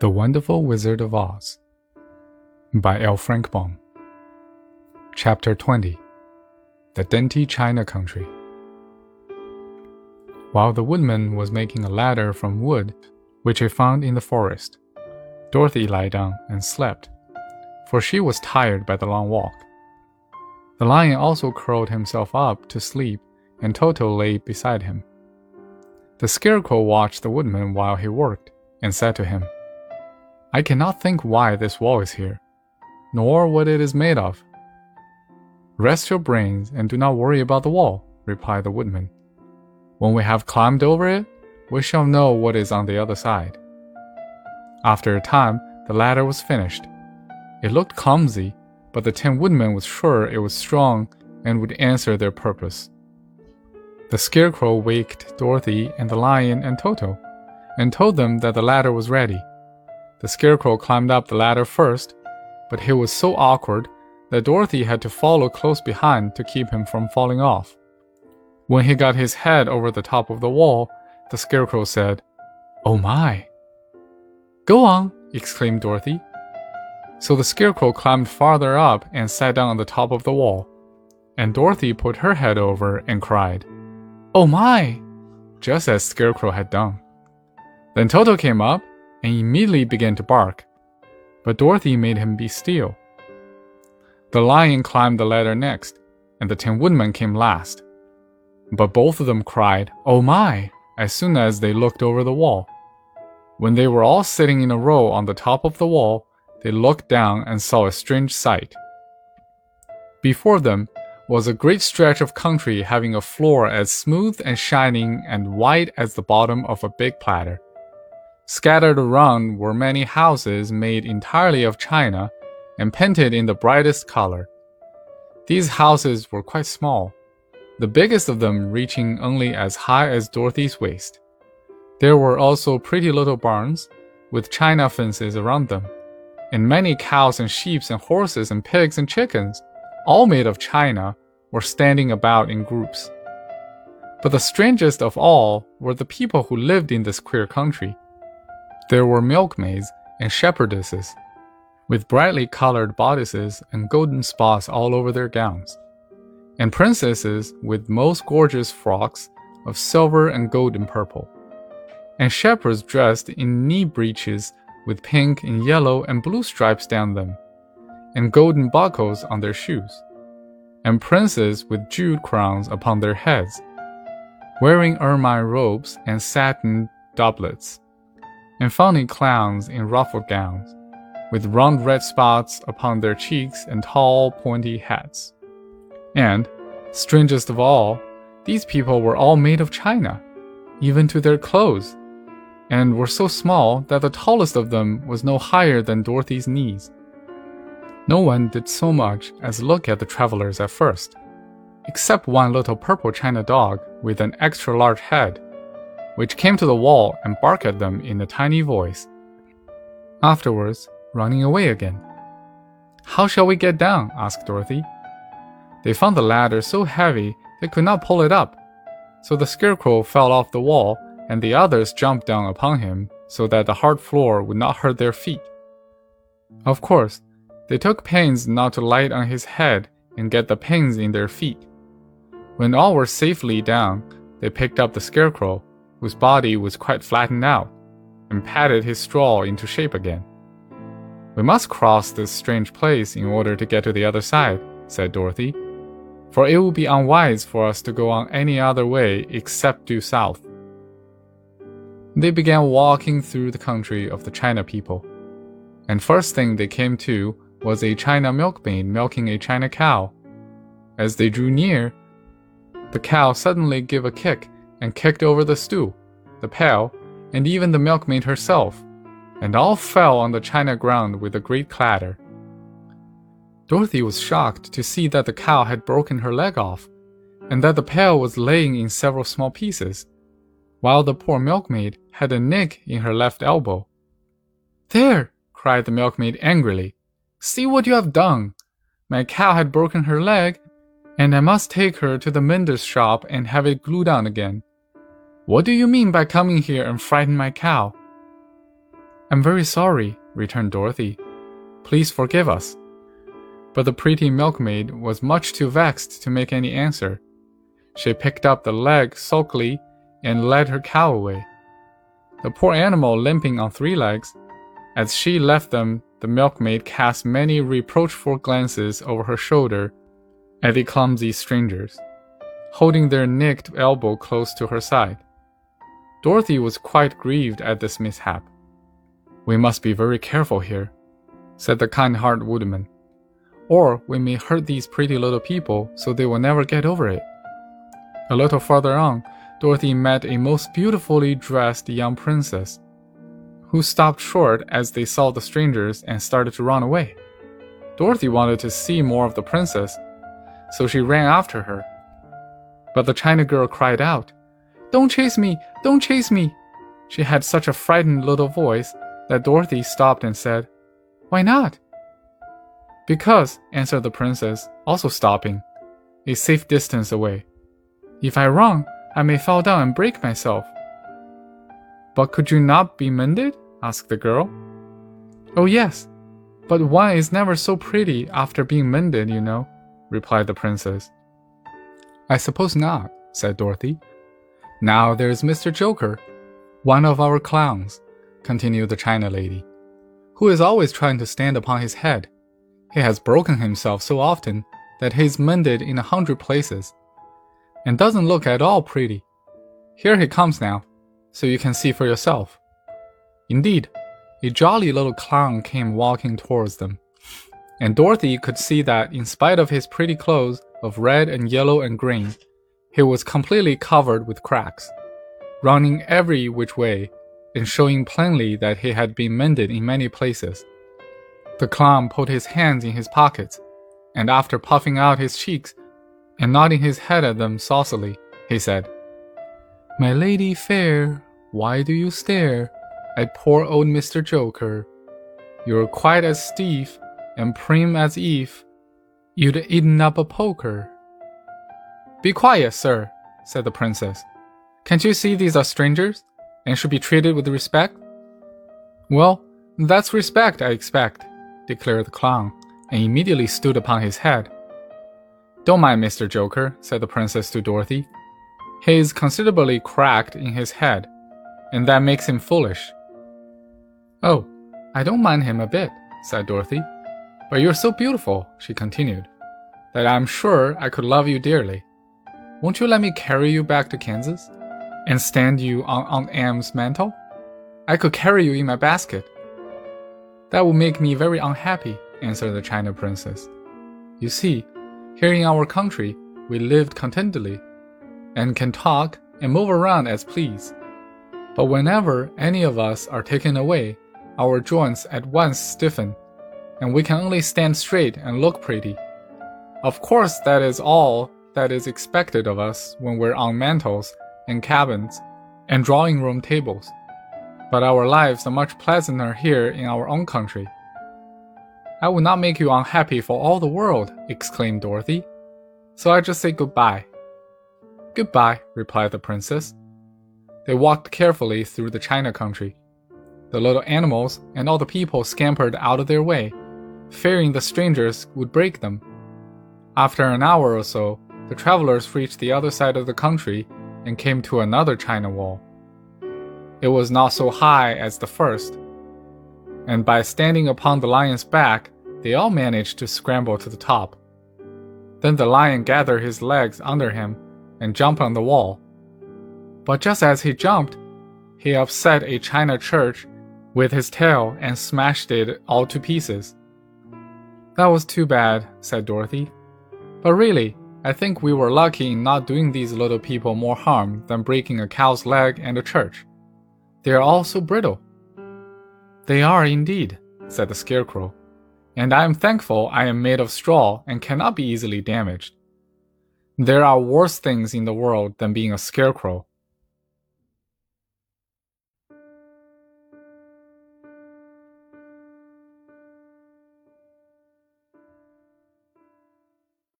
The Wonderful Wizard of Oz by L. Frank Baum. Chapter 20 The Dainty China Country. While the woodman was making a ladder from wood, which he found in the forest, Dorothy lay down and slept, for she was tired by the long walk. The lion also curled himself up to sleep, and Toto lay beside him. The scarecrow watched the woodman while he worked, and said to him, I cannot think why this wall is here, nor what it is made of. Rest your brains and do not worry about the wall, replied the woodman. When we have climbed over it, we shall know what is on the other side. After a time, the ladder was finished. It looked clumsy, but the Tin Woodman was sure it was strong and would answer their purpose. The Scarecrow waked Dorothy and the Lion and Toto, and told them that the ladder was ready. The Scarecrow climbed up the ladder first, but he was so awkward that Dorothy had to follow close behind to keep him from falling off. When he got his head over the top of the wall, the Scarecrow said, Oh my! Go on, exclaimed Dorothy. So the Scarecrow climbed farther up and sat down on the top of the wall. And Dorothy put her head over and cried, Oh my! just as Scarecrow had done. Then Toto came up and immediately began to bark, but Dorothy made him be still. The lion climbed the ladder next, and the Tin Woodman came last. But both of them cried, Oh my! as soon as they looked over the wall. When they were all sitting in a row on the top of the wall, they looked down and saw a strange sight. Before them was a great stretch of country having a floor as smooth and shining and white as the bottom of a big platter. Scattered around were many houses made entirely of china and painted in the brightest color. These houses were quite small, the biggest of them reaching only as high as Dorothy's waist. There were also pretty little barns with china fences around them, and many cows and sheep and horses and pigs and chickens, all made of china, were standing about in groups. But the strangest of all were the people who lived in this queer country. There were milkmaids and shepherdesses, with brightly colored bodices and golden spots all over their gowns, and princesses with most gorgeous frocks of silver and gold and purple, and shepherds dressed in knee breeches with pink and yellow and blue stripes down them, and golden buckles on their shoes, and princes with jeweled crowns upon their heads, wearing ermine robes and satin doublets and funny clowns in ruffled gowns, with round red spots upon their cheeks and tall, pointy hats. And, strangest of all, these people were all made of china, even to their clothes, and were so small that the tallest of them was no higher than Dorothy's knees. No one did so much as look at the travelers at first, except one little purple china dog with an extra large head which came to the wall and barked at them in a tiny voice. Afterwards, running away again. How shall we get down? asked Dorothy. They found the ladder so heavy they could not pull it up. So the scarecrow fell off the wall, and the others jumped down upon him so that the hard floor would not hurt their feet. Of course, they took pains not to light on his head and get the pins in their feet. When all were safely down, they picked up the scarecrow whose body was quite flattened out, and patted his straw into shape again. We must cross this strange place in order to get to the other side, said Dorothy, for it would be unwise for us to go on any other way except due south. They began walking through the country of the China people, and first thing they came to was a China milkmaid milking a China cow. As they drew near, the cow suddenly gave a kick and kicked over the stool, the pail, and even the milkmaid herself, and all fell on the china ground with a great clatter. Dorothy was shocked to see that the cow had broken her leg off, and that the pail was laying in several small pieces, while the poor milkmaid had a nick in her left elbow. There! cried the milkmaid angrily. See what you have done! My cow had broken her leg, and I must take her to the mender's shop and have it glued on again. What do you mean by coming here and frighten my cow? I'm very sorry, returned Dorothy. Please forgive us. But the pretty milkmaid was much too vexed to make any answer. She picked up the leg sulkily and led her cow away. The poor animal limping on three legs. As she left them, the milkmaid cast many reproachful glances over her shoulder at the clumsy strangers, holding their nicked elbow close to her side. Dorothy was quite grieved at this mishap. We must be very careful here, said the kind hearted woodman, or we may hurt these pretty little people so they will never get over it. A little farther on, Dorothy met a most beautifully dressed young princess, who stopped short as they saw the strangers and started to run away. Dorothy wanted to see more of the princess, so she ran after her. But the China girl cried out, Don't chase me! Don't chase me! She had such a frightened little voice that Dorothy stopped and said, Why not? Because, answered the princess, also stopping, a safe distance away. If I run, I may fall down and break myself. But could you not be mended? asked the girl. Oh, yes, but one is never so pretty after being mended, you know, replied the princess. I suppose not, said Dorothy. Now there's Mr. Joker, one of our clowns continued the China lady, who is always trying to stand upon his head. He has broken himself so often that he's mended in a hundred places, and doesn't look at all pretty. Here he comes now, so you can see for yourself. Indeed, a jolly little clown came walking towards them, and Dorothy could see that in spite of his pretty clothes of red and yellow and green, he was completely covered with cracks, running every which way and showing plainly that he had been mended in many places. The clown put his hands in his pockets, and after puffing out his cheeks and nodding his head at them saucily, he said, My lady fair, why do you stare at poor old Mr. Joker? You're quite as stiff and prim as if you'd eaten up a poker. Be quiet, sir, said the princess. Can't you see these are strangers? and should be treated with respect? Well, that's respect, I expect, declared the clown, and immediately stood upon his head. Don't mind Mr. Joker, said the princess to Dorothy. He is considerably cracked in his head, and that makes him foolish. Oh, I don't mind him a bit, said Dorothy. But you're so beautiful, she continued, that I'm sure I could love you dearly. Won't you let me carry you back to Kansas? and stand you on Aunt Em's mantel? I could carry you in my basket. That would make me very unhappy, answered the China princess. You see, here in our country, we lived contentedly, and can talk and move around as please. But whenever any of us are taken away, our joints at once stiffen, and we can only stand straight and look pretty. Of course, that is all that is expected of us when we're on mantels and cabins and drawing room tables. But our lives are much pleasanter here in our own country. I would not make you unhappy for all the world, exclaimed Dorothy. So I just say goodbye. Goodbye, replied the princess. They walked carefully through the China country. The little animals and all the people scampered out of their way, fearing the strangers would break them. After an hour or so, the travelers reached the other side of the country and came to another China wall. It was not so high as the first, and by standing upon the lion's back, they all managed to scramble to the top. Then the lion gathered his legs under him and jumped on the wall. But just as he jumped, he upset a China church with his tail and smashed it all to pieces. That was too bad, said Dorothy. But really, I think we were lucky in not doing these little people more harm than breaking a cow's leg and a church. They are all so brittle. They are indeed, said the Scarecrow, and I am thankful I am made of straw and cannot be easily damaged. There are worse things in the world than being a scarecrow.